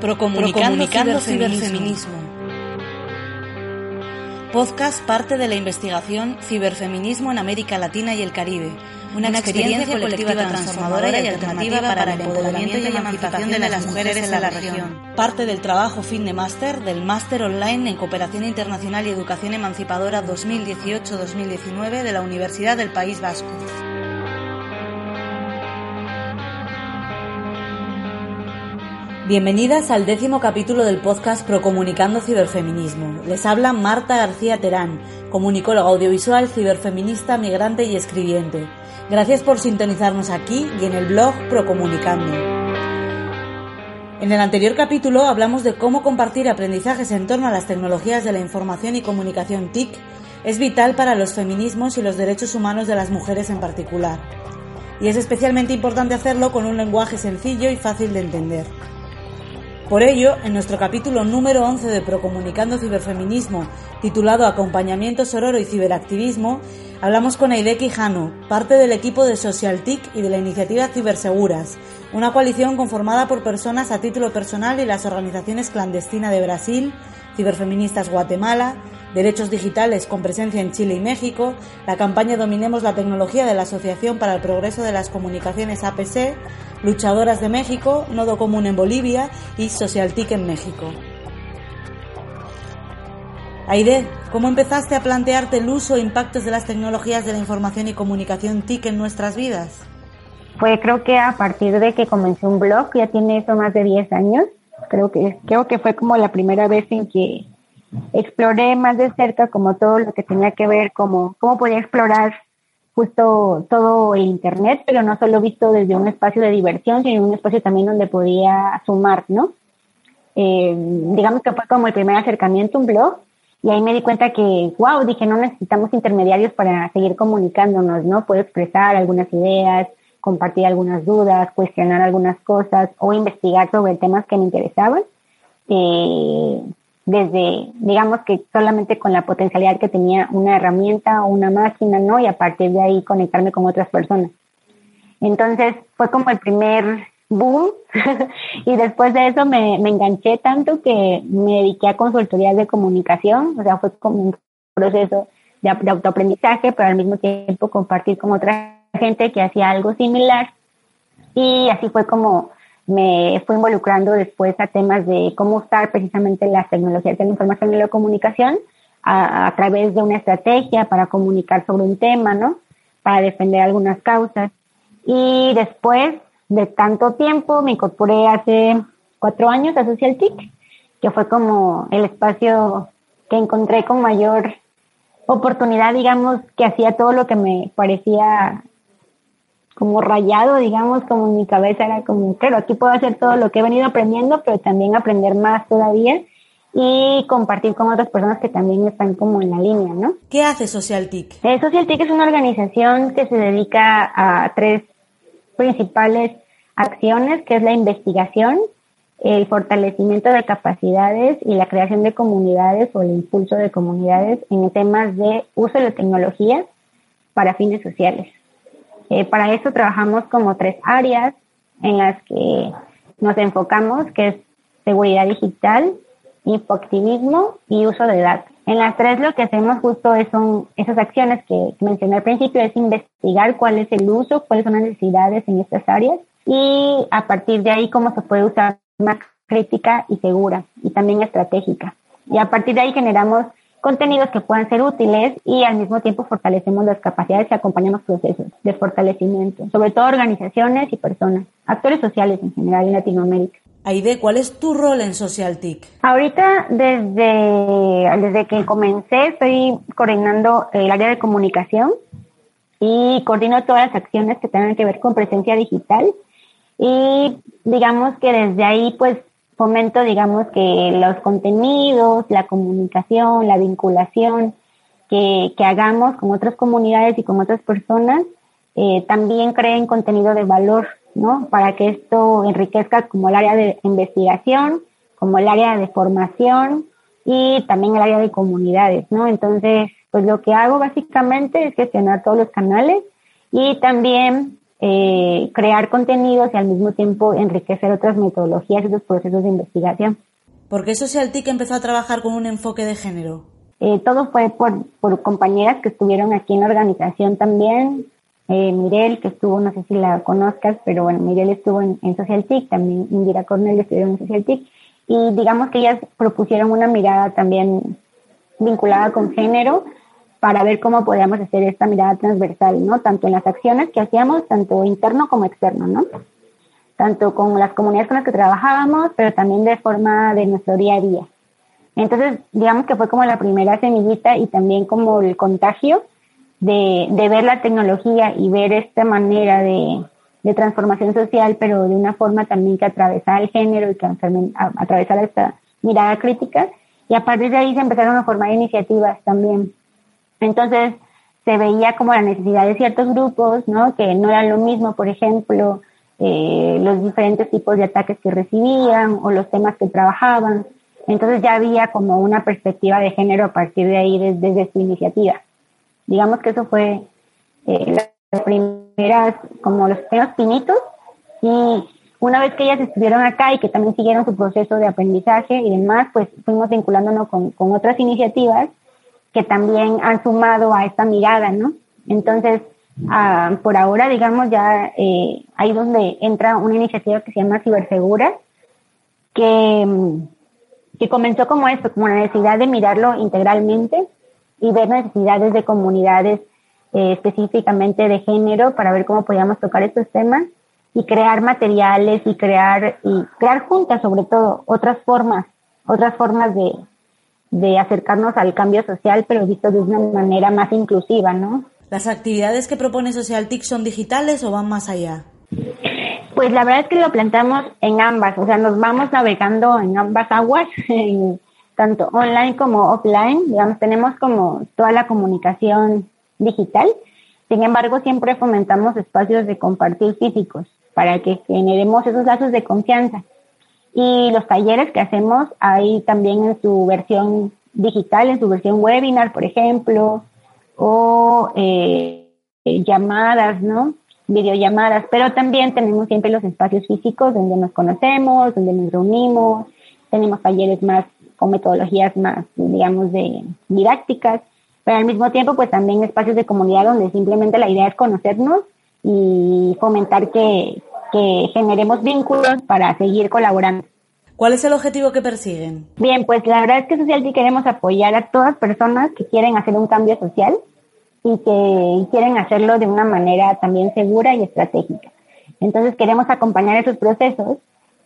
Procomunicando, Procomunicando ciberfeminismo. Podcast parte de la investigación Ciberfeminismo en América Latina y el Caribe, una, una experiencia, experiencia, colectiva transformadora y alternativa para el empoderamiento y emancipación de las mujeres en la región. Parte del trabajo fin de máster del Máster Online en Cooperación Internacional y Educación Emancipadora 2018-2019 de la Universidad del País Vasco. Bienvenidas al décimo capítulo del podcast Procomunicando Ciberfeminismo. Les habla Marta García Terán, comunicóloga audiovisual, ciberfeminista, migrante y escribiente. Gracias por sintonizarnos aquí y en el blog Procomunicando. En el anterior capítulo hablamos de cómo compartir aprendizajes en torno a las tecnologías de la información y comunicación TIC es vital para los feminismos y los derechos humanos de las mujeres en particular. Y es especialmente importante hacerlo con un lenguaje sencillo y fácil de entender. Por ello, en nuestro capítulo número 11 de Procomunicando Ciberfeminismo, titulado Acompañamiento Sororo y Ciberactivismo, hablamos con Aide Quijano, parte del equipo de SocialTIC y de la iniciativa Ciberseguras, una coalición conformada por personas a título personal y las organizaciones Clandestina de Brasil, Ciberfeministas Guatemala, Derechos Digitales con presencia en Chile y México, la campaña Dominemos la Tecnología de la Asociación para el Progreso de las Comunicaciones APC, Luchadoras de México, Nodo Común en Bolivia y SocialTIC en México. Aide, ¿cómo empezaste a plantearte el uso e impactos de las tecnologías de la información y comunicación TIC en nuestras vidas? Pues creo que a partir de que comencé un blog, ya tiene eso más de 10 años, creo que, creo que fue como la primera vez en que exploré más de cerca como todo lo que tenía que ver, como cómo podía explorar justo todo el Internet, pero no solo visto desde un espacio de diversión, sino un espacio también donde podía sumar, ¿no? Eh, digamos que fue como el primer acercamiento, un blog, y ahí me di cuenta que, wow, dije, no necesitamos intermediarios para seguir comunicándonos, ¿no? Puedo expresar algunas ideas, compartir algunas dudas, cuestionar algunas cosas o investigar sobre temas que me interesaban. Eh, desde, digamos que solamente con la potencialidad que tenía una herramienta o una máquina, ¿no? Y a partir de ahí conectarme con otras personas. Entonces fue como el primer boom y después de eso me, me enganché tanto que me dediqué a consultorías de comunicación, o sea, fue como un proceso de, autoaprendizaje, pero al mismo tiempo compartir con otra gente que hacía algo similar y así fue como me fui involucrando después a temas de cómo usar precisamente las tecnologías de la información y la comunicación a, través de una estrategia para comunicar sobre un tema, ¿no? Para defender algunas causas. Y después de tanto tiempo me incorporé hace cuatro años a Social TIC, que fue como el espacio que encontré con mayor oportunidad, digamos, que hacía todo lo que me parecía como rayado, digamos, como mi cabeza era como, claro, aquí puedo hacer todo lo que he venido aprendiendo, pero también aprender más todavía y compartir con otras personas que también están como en la línea, ¿no? ¿Qué hace SocialTIC? Eh, SocialTIC es una organización que se dedica a tres principales acciones, que es la investigación, el fortalecimiento de capacidades y la creación de comunidades o el impulso de comunidades en temas de uso de la tecnología para fines sociales. Eh, para eso trabajamos como tres áreas en las que nos enfocamos, que es seguridad digital, infoactivismo y uso de datos. En las tres lo que hacemos justo es, son esas acciones que mencioné al principio, es investigar cuál es el uso, cuáles son las necesidades en estas áreas y a partir de ahí cómo se puede usar más crítica y segura y también estratégica. Y a partir de ahí generamos contenidos que puedan ser útiles y al mismo tiempo fortalecemos las capacidades y acompañamos procesos de fortalecimiento, sobre todo organizaciones y personas, actores sociales en general en Latinoamérica. Aide, ¿cuál es tu rol en SocialTIC? Ahorita, desde, desde que comencé, estoy coordinando el área de comunicación y coordino todas las acciones que tengan que ver con presencia digital y digamos que desde ahí pues fomento digamos que los contenidos, la comunicación, la vinculación que, que hagamos con otras comunidades y con otras personas eh, también creen contenido de valor, ¿no? Para que esto enriquezca como el área de investigación, como el área de formación y también el área de comunidades, ¿no? Entonces, pues lo que hago básicamente es gestionar todos los canales y también eh, crear contenidos y al mismo tiempo enriquecer otras metodologías y otros procesos de investigación. ¿Por qué SocialTIC empezó a trabajar con un enfoque de género? Eh, todo fue por, por compañeras que estuvieron aquí en la organización también. Eh, Mirel, que estuvo, no sé si la conozcas, pero bueno, Mirel estuvo en, en SocialTIC, también Indira Cornell estuvieron en SocialTIC. Y digamos que ellas propusieron una mirada también vinculada con género para ver cómo podíamos hacer esta mirada transversal, ¿no? Tanto en las acciones que hacíamos, tanto interno como externo, ¿no? Tanto con las comunidades con las que trabajábamos, pero también de forma de nuestro día a día. Entonces, digamos que fue como la primera semillita y también como el contagio de, de ver la tecnología y ver esta manera de, de transformación social, pero de una forma también que atravesara el género y que atravesara esta mirada crítica. Y a partir de ahí se empezaron a formar iniciativas también entonces se veía como la necesidad de ciertos grupos, ¿no? Que no era lo mismo, por ejemplo, eh, los diferentes tipos de ataques que recibían o los temas que trabajaban. Entonces ya había como una perspectiva de género a partir de ahí desde, su iniciativa. Digamos que eso fue eh, las primeras, como los primeros pinitos. Y una vez que ellas estuvieron acá y que también siguieron su proceso de aprendizaje y demás, pues fuimos vinculándonos con, con otras iniciativas que también han sumado a esta mirada, ¿no? Entonces, ah, por ahora, digamos, ya eh, ahí donde entra una iniciativa que se llama Cibersegura, que, que comenzó como esto, como la necesidad de mirarlo integralmente y ver necesidades de comunidades eh, específicamente de género para ver cómo podíamos tocar estos temas y crear materiales y crear y crear juntas sobre todo otras formas otras formas de, de acercarnos al cambio social, pero visto de una manera más inclusiva, ¿no? ¿Las actividades que propone SocialTIC son digitales o van más allá? Pues la verdad es que lo planteamos en ambas, o sea, nos vamos navegando en ambas aguas, tanto online como offline, digamos, tenemos como toda la comunicación digital, sin embargo, siempre fomentamos espacios de compartir físicos para que generemos esos lazos de confianza. Y los talleres que hacemos ahí también en su versión digital, en su versión webinar, por ejemplo, o eh, llamadas, ¿no? Videollamadas, pero también tenemos siempre los espacios físicos donde nos conocemos, donde nos reunimos, tenemos talleres más con metodologías más, digamos, de didácticas, pero al mismo tiempo, pues también espacios de comunidad donde simplemente la idea es conocernos y fomentar que, que generemos vínculos para seguir colaborando. ¿Cuál es el objetivo que persiguen? Bien, pues la verdad es que Social queremos apoyar a todas personas que quieren hacer un cambio social y que quieren hacerlo de una manera también segura y estratégica. Entonces queremos acompañar esos procesos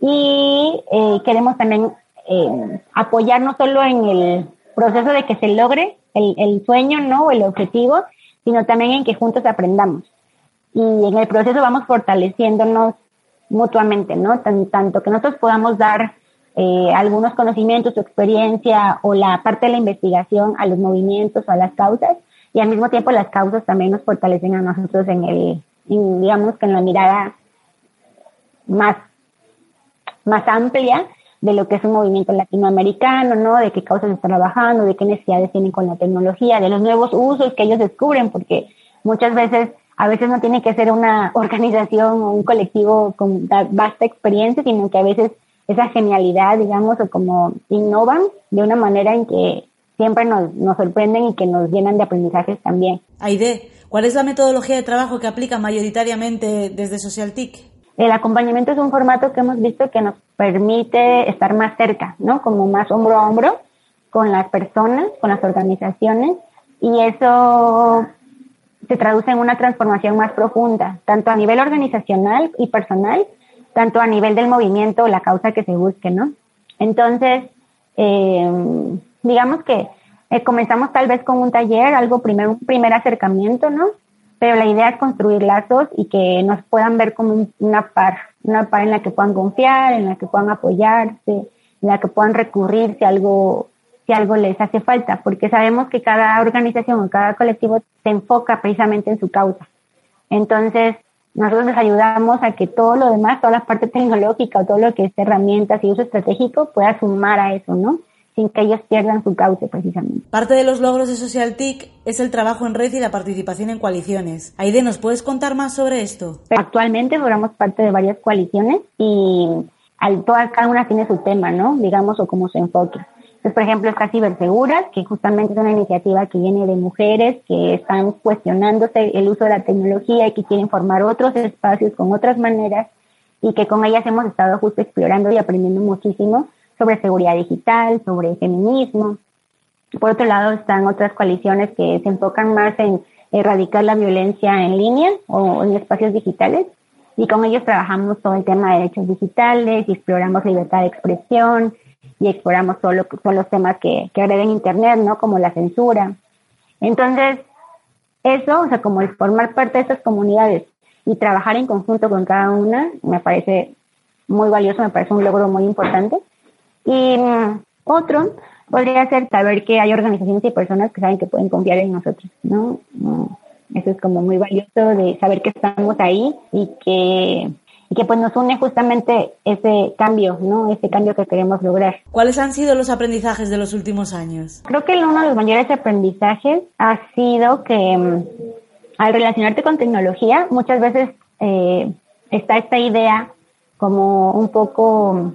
y eh, queremos también eh, apoyar no solo en el proceso de que se logre el, el sueño, ¿no? O el objetivo, sino también en que juntos aprendamos y en el proceso vamos fortaleciéndonos mutuamente, ¿no? tanto que nosotros podamos dar eh, algunos conocimientos, su experiencia o la parte de la investigación a los movimientos o a las causas y al mismo tiempo las causas también nos fortalecen a nosotros en el, digamos que en la mirada más, más amplia de lo que es un movimiento latinoamericano, ¿no? De qué causas están trabajando, de qué necesidades tienen con la tecnología, de los nuevos usos que ellos descubren, porque muchas veces a veces no tiene que ser una organización o un colectivo con vasta experiencia, sino que a veces esa genialidad, digamos, o como innovan de una manera en que siempre nos, nos sorprenden y que nos llenan de aprendizajes también. Aide, ¿cuál es la metodología de trabajo que aplica mayoritariamente desde SocialTIC? El acompañamiento es un formato que hemos visto que nos permite estar más cerca, ¿no? Como más hombro a hombro con las personas, con las organizaciones, y eso se traduce en una transformación más profunda, tanto a nivel organizacional y personal, tanto a nivel del movimiento o la causa que se busque, ¿no? Entonces, eh, digamos que eh, comenzamos tal vez con un taller, algo primero, un primer acercamiento, ¿no? Pero la idea es construir lazos y que nos puedan ver como una par, una par en la que puedan confiar, en la que puedan apoyarse, en la que puedan recurrir si algo, si algo les hace falta, porque sabemos que cada organización o cada colectivo se enfoca precisamente en su causa. Entonces, nosotros les ayudamos a que todo lo demás, toda la parte tecnológica o todo lo que es herramientas y uso estratégico pueda sumar a eso, ¿no? Sin que ellos pierdan su cauce precisamente. Parte de los logros de Social TIC es el trabajo en red y la participación en coaliciones. Aide, ¿nos puedes contar más sobre esto? Actualmente formamos parte de varias coaliciones y al, todas, cada una tiene su tema, ¿no? Digamos, o como su enfoque. Entonces, por ejemplo, está Ciberseguras, que justamente es una iniciativa que viene de mujeres que están cuestionándose el uso de la tecnología y que quieren formar otros espacios con otras maneras y que con ellas hemos estado justo explorando y aprendiendo muchísimo sobre seguridad digital, sobre feminismo. Por otro lado, están otras coaliciones que se enfocan más en erradicar la violencia en línea o en espacios digitales. Y con ellos trabajamos todo el tema de derechos digitales exploramos libertad de expresión y exploramos todos los temas que, que agreden Internet, ¿no? Como la censura. Entonces, eso, o sea, como el formar parte de estas comunidades y trabajar en conjunto con cada una, me parece muy valioso, me parece un logro muy importante. Y mm, otro podría ser saber que hay organizaciones y personas que saben que pueden confiar en nosotros, ¿no? Eso es como muy valioso de saber que estamos ahí y que, y que pues nos une justamente ese cambio, ¿no? Ese cambio que queremos lograr. ¿Cuáles han sido los aprendizajes de los últimos años? Creo que uno de los mayores aprendizajes ha sido que mm, al relacionarte con tecnología, muchas veces eh, está esta idea como un poco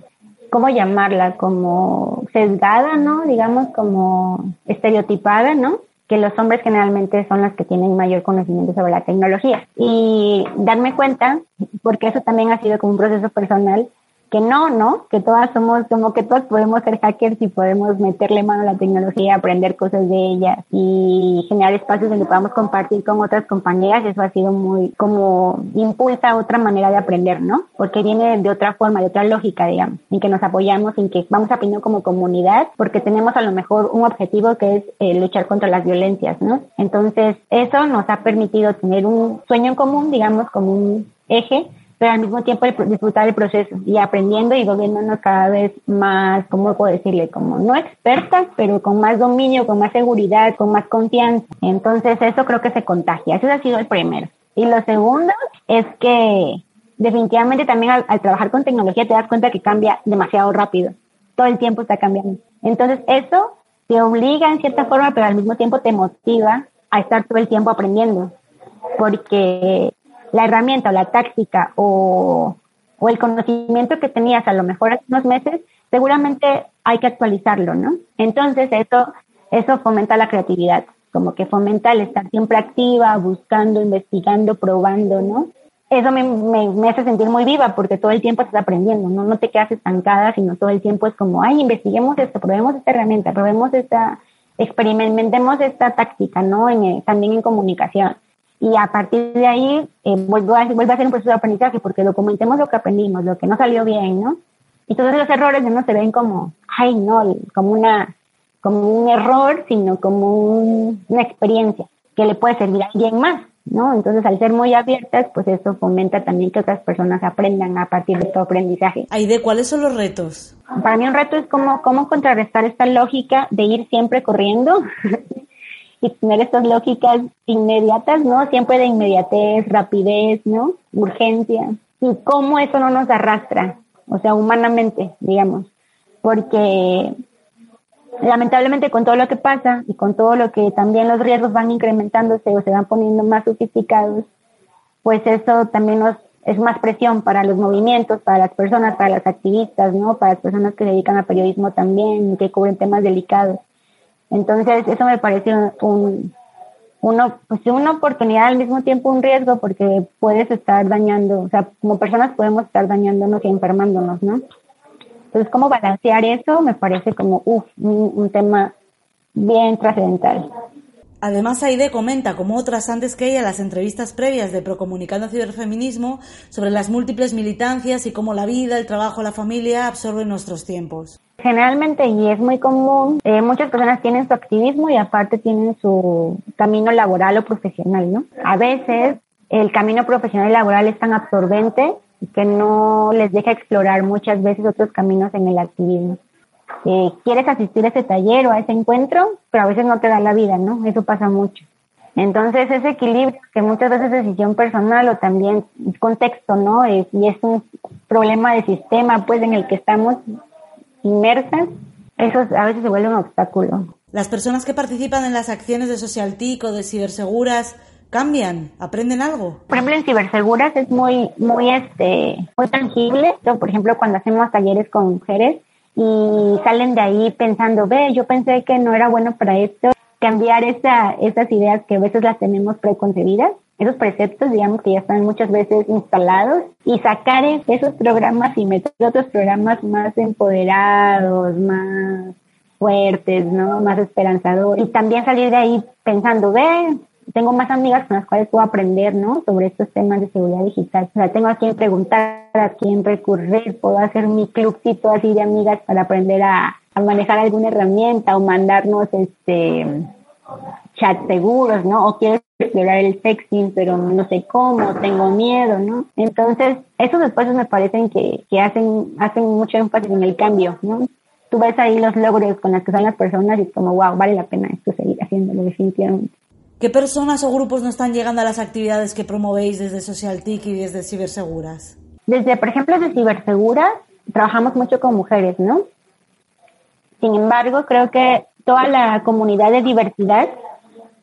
¿cómo llamarla? Como sesgada, ¿no? Digamos como estereotipada, ¿no? Que los hombres generalmente son los que tienen mayor conocimiento sobre la tecnología. Y darme cuenta, porque eso también ha sido como un proceso personal, que no, ¿no? Que todas somos, como que todos podemos ser hackers y podemos meterle mano a la tecnología, aprender cosas de ella y generar espacios donde podamos compartir con otras compañeras. Eso ha sido muy, como impulsa otra manera de aprender, ¿no? Porque viene de otra forma, de otra lógica, digamos, en que nos apoyamos, en que vamos aprendiendo como comunidad, porque tenemos a lo mejor un objetivo que es eh, luchar contra las violencias, ¿no? Entonces, eso nos ha permitido tener un sueño en común, digamos, como un eje pero al mismo tiempo disfrutar el proceso y aprendiendo y volviéndonos cada vez más, ¿cómo puedo decirle? Como no expertas, pero con más dominio, con más seguridad, con más confianza. Entonces eso creo que se contagia. Eso ha sido el primero. Y lo segundo es que definitivamente también al, trabajar con tecnología te das cuenta que cambia demasiado rápido. Todo el tiempo está cambiando. Entonces eso te obliga en cierta forma, pero al mismo tiempo te motiva a estar todo el tiempo aprendiendo. Porque la herramienta o la táctica o, o, el conocimiento que tenías a lo mejor hace unos meses, seguramente hay que actualizarlo, ¿no? Entonces eso, eso fomenta la creatividad, como que fomenta el estar siempre activa, buscando, investigando, probando, ¿no? Eso me, me, me hace sentir muy viva porque todo el tiempo estás aprendiendo, ¿no? No te quedas estancada, sino todo el tiempo es como, ay, investiguemos esto, probemos esta herramienta, probemos esta, experimentemos esta táctica, ¿no? En, también en comunicación y a partir de ahí eh, vuelvo, a, vuelvo a hacer un proceso de aprendizaje porque documentemos lo que aprendimos, lo que no salió bien, ¿no? Y todos los errores no se ven como, ay, no, como una como un error, sino como una experiencia que le puede servir a alguien más, ¿no? Entonces, al ser muy abiertas, pues eso fomenta también que otras personas aprendan a partir de tu aprendizaje. Aide, ¿cuáles son los retos? Para mí un reto es como cómo contrarrestar esta lógica de ir siempre corriendo y tener estas lógicas inmediatas, ¿no? Siempre de inmediatez, rapidez, ¿no? Urgencia. Y cómo eso no nos arrastra, o sea, humanamente, digamos. Porque lamentablemente con todo lo que pasa y con todo lo que también los riesgos van incrementándose o se van poniendo más sofisticados, pues eso también nos es más presión para los movimientos, para las personas, para las activistas, ¿no? Para las personas que se dedican al periodismo también, que cubren temas delicados. Entonces, eso me parece un, pues una oportunidad al mismo tiempo un riesgo porque puedes estar dañando, o sea, como personas podemos estar dañándonos y enfermándonos, ¿no? Entonces, cómo balancear eso me parece como, uff, un, tema bien trascendental. Además, Aide comenta, como otras antes que ella, las entrevistas previas de Procomunicando Ciberfeminismo sobre las múltiples militancias y cómo la vida, el trabajo, la familia absorben nuestros tiempos. Generalmente, y es muy común, eh, muchas personas tienen su activismo y aparte tienen su camino laboral o profesional, ¿no? A veces el camino profesional y laboral es tan absorbente que no les deja explorar muchas veces otros caminos en el activismo. Eh, quieres asistir a ese taller o a ese encuentro, pero a veces no te da la vida, ¿no? Eso pasa mucho. Entonces, ese equilibrio, que muchas veces es decisión personal o también contexto, ¿no? y es un problema de sistema, pues, en el que estamos inmersas, eso a veces se vuelve un obstáculo. Las personas que participan en las acciones de Social TIC o de Ciberseguras cambian, aprenden algo. Por ejemplo, en Ciberseguras es muy, muy, este, muy tangible. por ejemplo, cuando hacemos talleres con mujeres y salen de ahí pensando, ve, yo pensé que no era bueno para esto cambiar esa, esas ideas que a veces las tenemos preconcebidas, esos preceptos, digamos, que ya están muchas veces instalados, y sacar esos programas y meter otros programas más empoderados, más fuertes, ¿no? Más esperanzadores. Y también salir de ahí pensando, ve, tengo más amigas con las cuales puedo aprender, ¿no? Sobre estos temas de seguridad digital. O sea, tengo a quien preguntar, a quien recurrir, puedo hacer mi clubcito así de amigas para aprender a, a manejar alguna herramienta o mandarnos este chat seguros, ¿no? O quiero explorar el sexting, pero no sé cómo, tengo miedo, ¿no? Entonces, esos espacios me parecen que, que hacen, hacen mucho énfasis en el cambio, ¿no? Tú ves ahí los logros con los que son las personas y es como, wow, vale la pena esto seguir haciéndolo definitivamente. ¿Qué personas o grupos no están llegando a las actividades que promovéis desde Social TIC y desde Ciberseguras? Desde, por ejemplo, desde Ciberseguras trabajamos mucho con mujeres, ¿no? Sin embargo, creo que toda la comunidad de diversidad,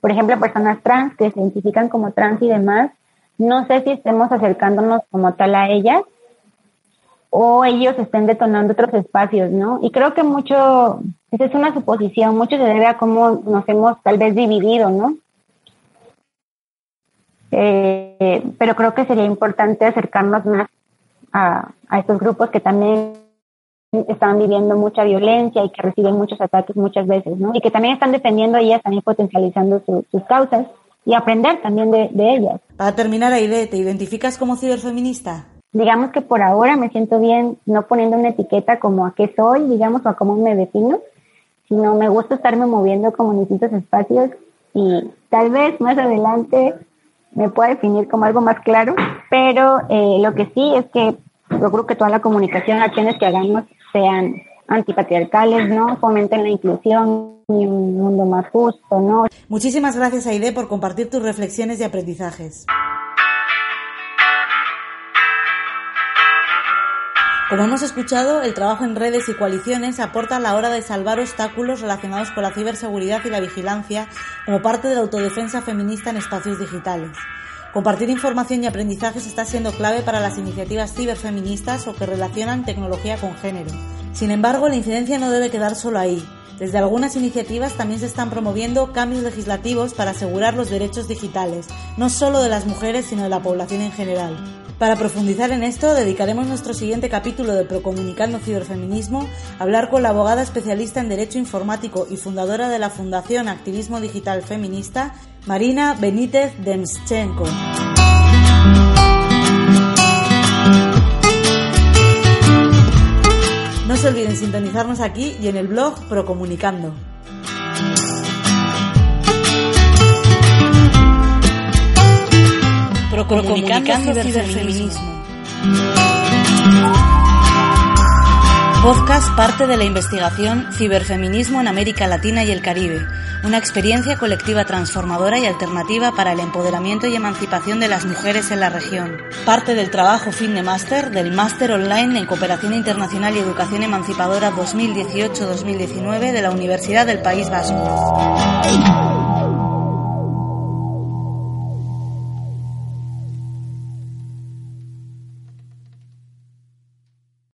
por ejemplo, personas trans que se identifican como trans y demás, no sé si estemos acercándonos como tal a ellas o ellos estén detonando otros espacios, ¿no? Y creo que mucho, esa es una suposición, mucho se debe a cómo nos hemos tal vez dividido, ¿no? Eh, pero creo que sería importante acercarnos más a, a estos grupos que también están viviendo mucha violencia y que reciben muchos ataques muchas veces, ¿no? Y que también están defendiendo ellas, también potencializando sus causas y aprender también de, ellas. Para terminar, Aide, ¿te identificas como ciberfeminista? Digamos que por ahora me siento bien no poniendo una etiqueta como a qué soy, digamos, o a cómo me defino, sino me gusta estarme moviendo como en distintos espacios y tal vez más adelante me pueda definir como algo más claro, pero eh, lo que sí es que yo creo que toda la comunicación, acciones que hagamos sean antipatriarcales, ¿no? Fomenten la inclusión y un mundo más justo, ¿no? Muchísimas gracias, Aide, por compartir tus reflexiones y aprendizajes. Como hemos escuchado, el trabajo en redes y coaliciones aporta a la hora de salvar obstáculos relacionados con la ciberseguridad y la vigilancia como parte de la autodefensa feminista en espacios digitales. Compartir información y aprendizajes está siendo clave para las iniciativas ciberfeministas o que relacionan tecnología con género. Sin embargo, la incidencia no debe quedar solo ahí. Desde algunas iniciativas también se están promoviendo cambios legislativos para asegurar los derechos digitales, no solo de las mujeres, sino de la población en general. Para profundizar en esto, dedicaremos nuestro siguiente capítulo de Procomunicando Ciberfeminismo a hablar con la abogada especialista en Derecho Informático y fundadora de la Fundación Activismo Digital Feminista, Marina Benítez Demschenko. No se olviden sintonizarnos aquí y en el blog Procomunicando. Procomunicando Ciberfeminismo. Podcast parte de la investigación Ciberfeminismo en América Latina y el Caribe, una experiencia colectiva transformadora y alternativa para el empoderamiento y emancipación de las mujeres en la región. Parte del trabajo fin de máster del Máster Online en Cooperación Internacional y Educación Emancipadora 2018-2019 de la Universidad del País Vasco.